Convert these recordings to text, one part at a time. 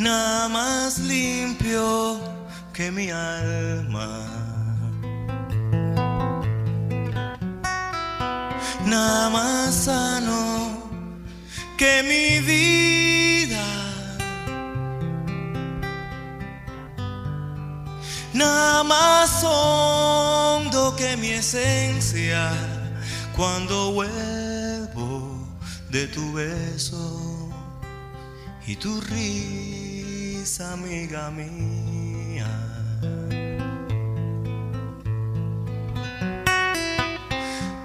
nada más limpio que mi alma. Nada más sano que mi vida. Nada más hondo que mi esencia cuando vuelvo de tu beso y tu risa, amiga mía.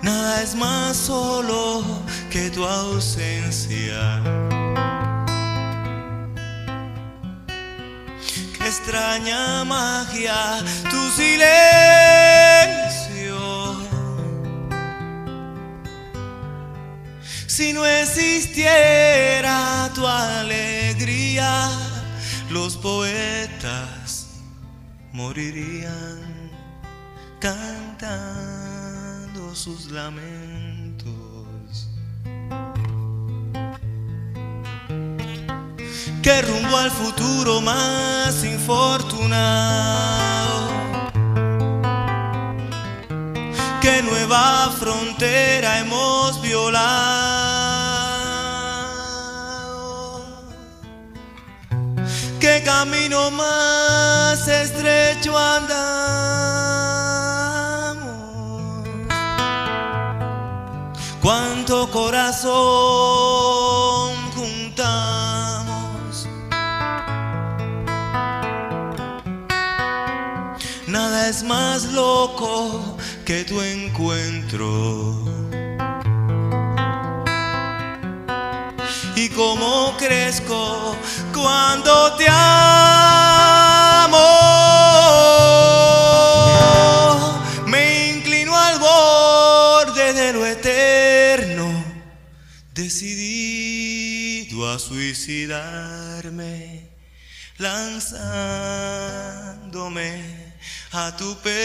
Nada es más solo que tu ausencia. Qué extraña magia tu silencio. Si no existiera tu alegría, los poetas morirían cantando sus lamentos. Que rumbo al futuro más infortunado, que nueva frontera hemos violado, camino más estrecho andamos, cuánto corazón juntamos. Nada es más loco que tu encuentro. Y cómo crezco cuando te amo. Me inclino al borde de lo eterno, decidido a suicidarme, lanzándome a tu pecho.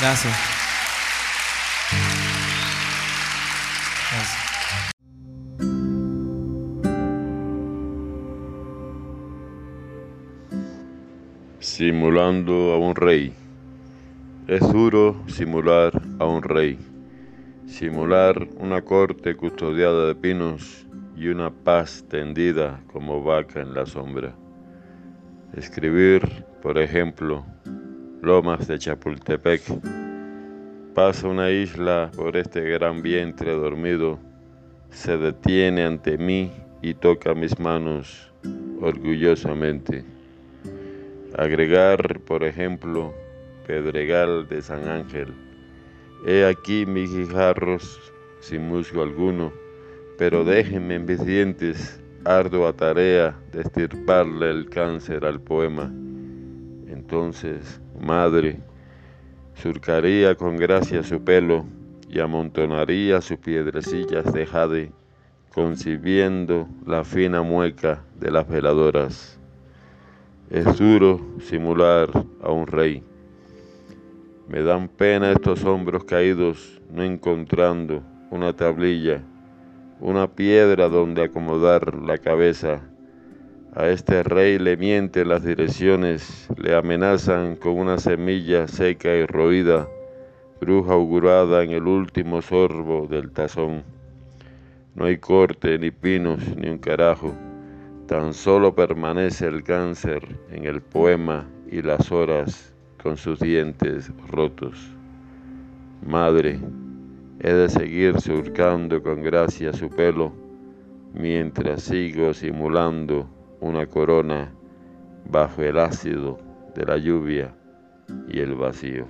Gracias. Simulando a un rey. Es duro simular a un rey. Simular una corte custodiada de pinos y una paz tendida como vaca en la sombra. Escribir, por ejemplo, Lomas de Chapultepec. Pasa una isla por este gran vientre dormido, se detiene ante mí y toca mis manos orgullosamente. Agregar, por ejemplo, Pedregal de San Ángel. He aquí mis guijarros sin musgo alguno, pero déjenme en mis dientes ardua tarea de estirparle el cáncer al poema. Entonces, madre, surcaría con gracia su pelo y amontonaría sus piedrecillas de jade, concibiendo la fina mueca de las veladoras. Es duro simular a un rey. Me dan pena estos hombros caídos, no encontrando una tablilla, una piedra donde acomodar la cabeza. A este rey le mienten las direcciones, le amenazan con una semilla seca y roída, bruja augurada en el último sorbo del tazón. No hay corte, ni pinos, ni un carajo. Tan solo permanece el cáncer en el poema y las horas con sus dientes rotos. Madre, he de seguir surcando con gracia su pelo mientras sigo simulando una corona bajo el ácido de la lluvia y el vacío.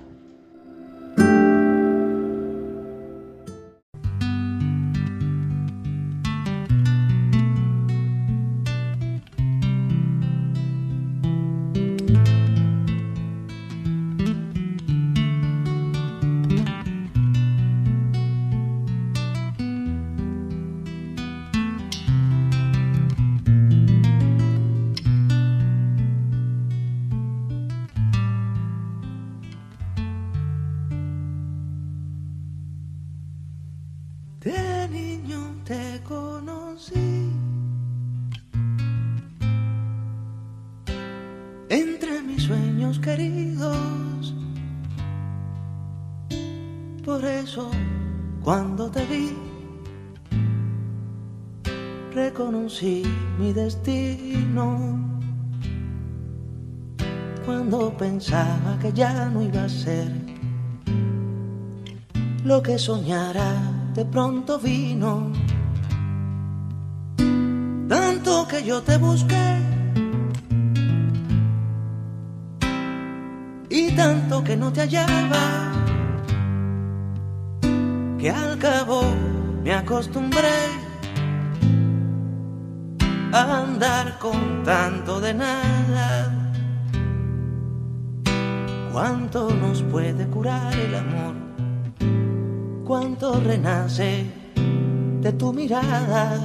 Conocí entre mis sueños queridos. Por eso, cuando te vi, reconocí mi destino. Cuando pensaba que ya no iba a ser lo que soñara, de pronto vino. Tanto que yo te busqué y tanto que no te hallaba, que al cabo me acostumbré a andar con tanto de nada. ¿Cuánto nos puede curar el amor? ¿Cuánto renace de tu mirada?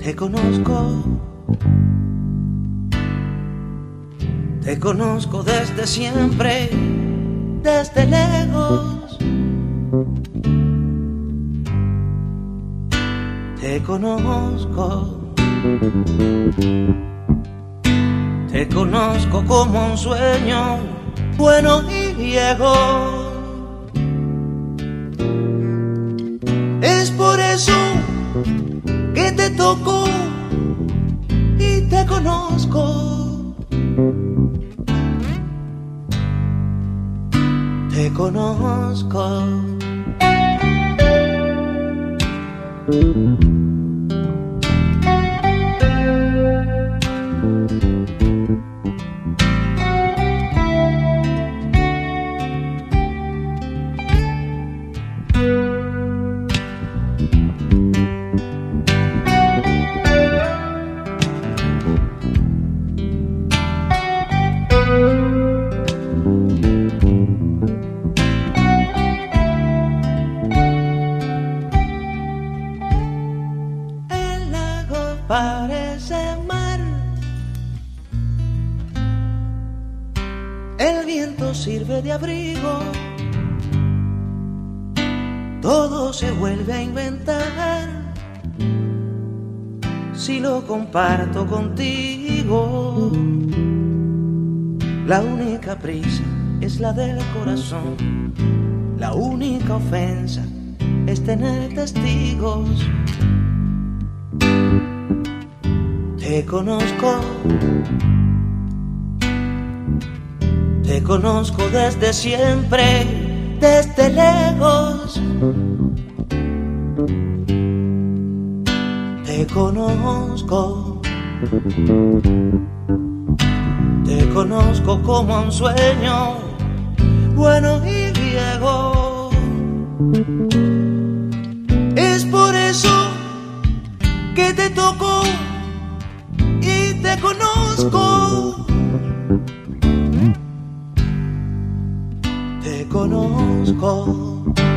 Te conozco, te conozco desde siempre, desde lejos. Te conozco. Te conozco como un sueño bueno y Es por eso que te toco y te conozco. Te conozco. De abrigo. Todo se vuelve a inventar. Si lo comparto contigo. La única prisa es la del corazón. La única ofensa es tener testigos. Te conozco, te conozco desde siempre, desde lejos. Te conozco, te conozco como un sueño, bueno y viejo. Es por eso que te toco y te conozco. Conozco.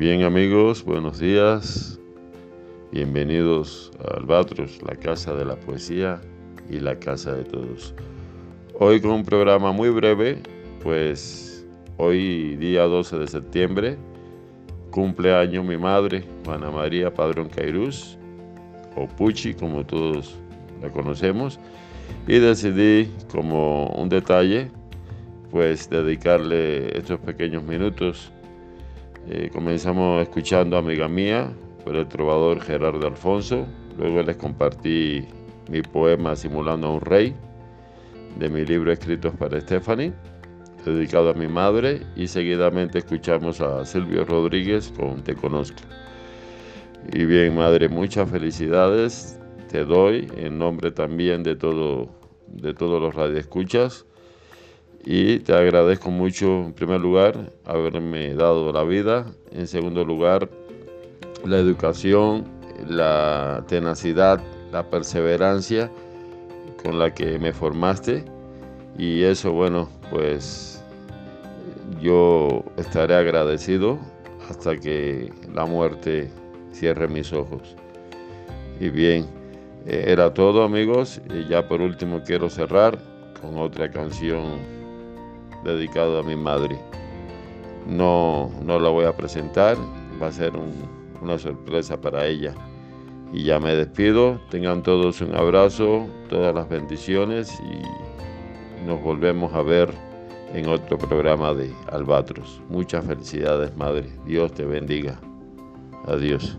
Bien amigos, buenos días. Bienvenidos a Albatros, la casa de la poesía y la casa de todos. Hoy con un programa muy breve, pues hoy día 12 de septiembre, cumpleaños mi madre, Juana María Padrón Cairús, o Puchi como todos la conocemos. Y decidí, como un detalle, pues dedicarle estos pequeños minutos. Eh, comenzamos escuchando Amiga Mía por el trovador Gerardo Alfonso. Luego les compartí mi poema Simulando a un Rey de mi libro Escritos para Stephanie, dedicado a mi madre. Y seguidamente escuchamos a Silvio Rodríguez con Te Conozco. Y bien, madre, muchas felicidades te doy en nombre también de todo de todos los radioescuchas y te agradezco mucho en primer lugar haberme dado la vida, en segundo lugar la educación, la tenacidad, la perseverancia con la que me formaste. Y eso bueno pues yo estaré agradecido hasta que la muerte cierre mis ojos. Y bien, eh, era todo amigos. Y ya por último quiero cerrar con otra canción dedicada a mi madre. No, no la voy a presentar, va a ser una sorpresa para ella. Y ya me despido, tengan todos un abrazo, todas las bendiciones y nos volvemos a ver en otro programa de Albatros. Muchas felicidades, Madre. Dios te bendiga. Adiós.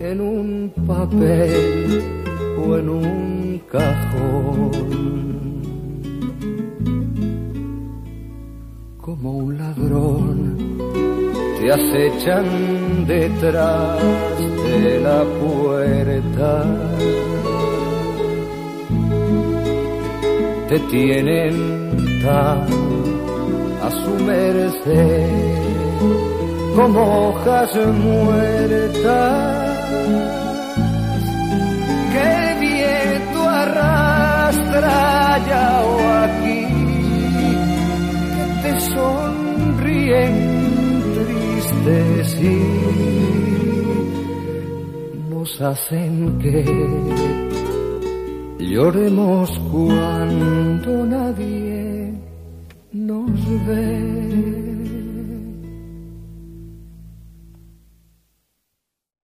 en un papel o en un como un ladrón te acechan detrás de la puerta. Te tienen tan a su merced como hojas muertas arrastra o aquí que te sonríen tristes y nos hacen que lloremos cuando nadie nos ve.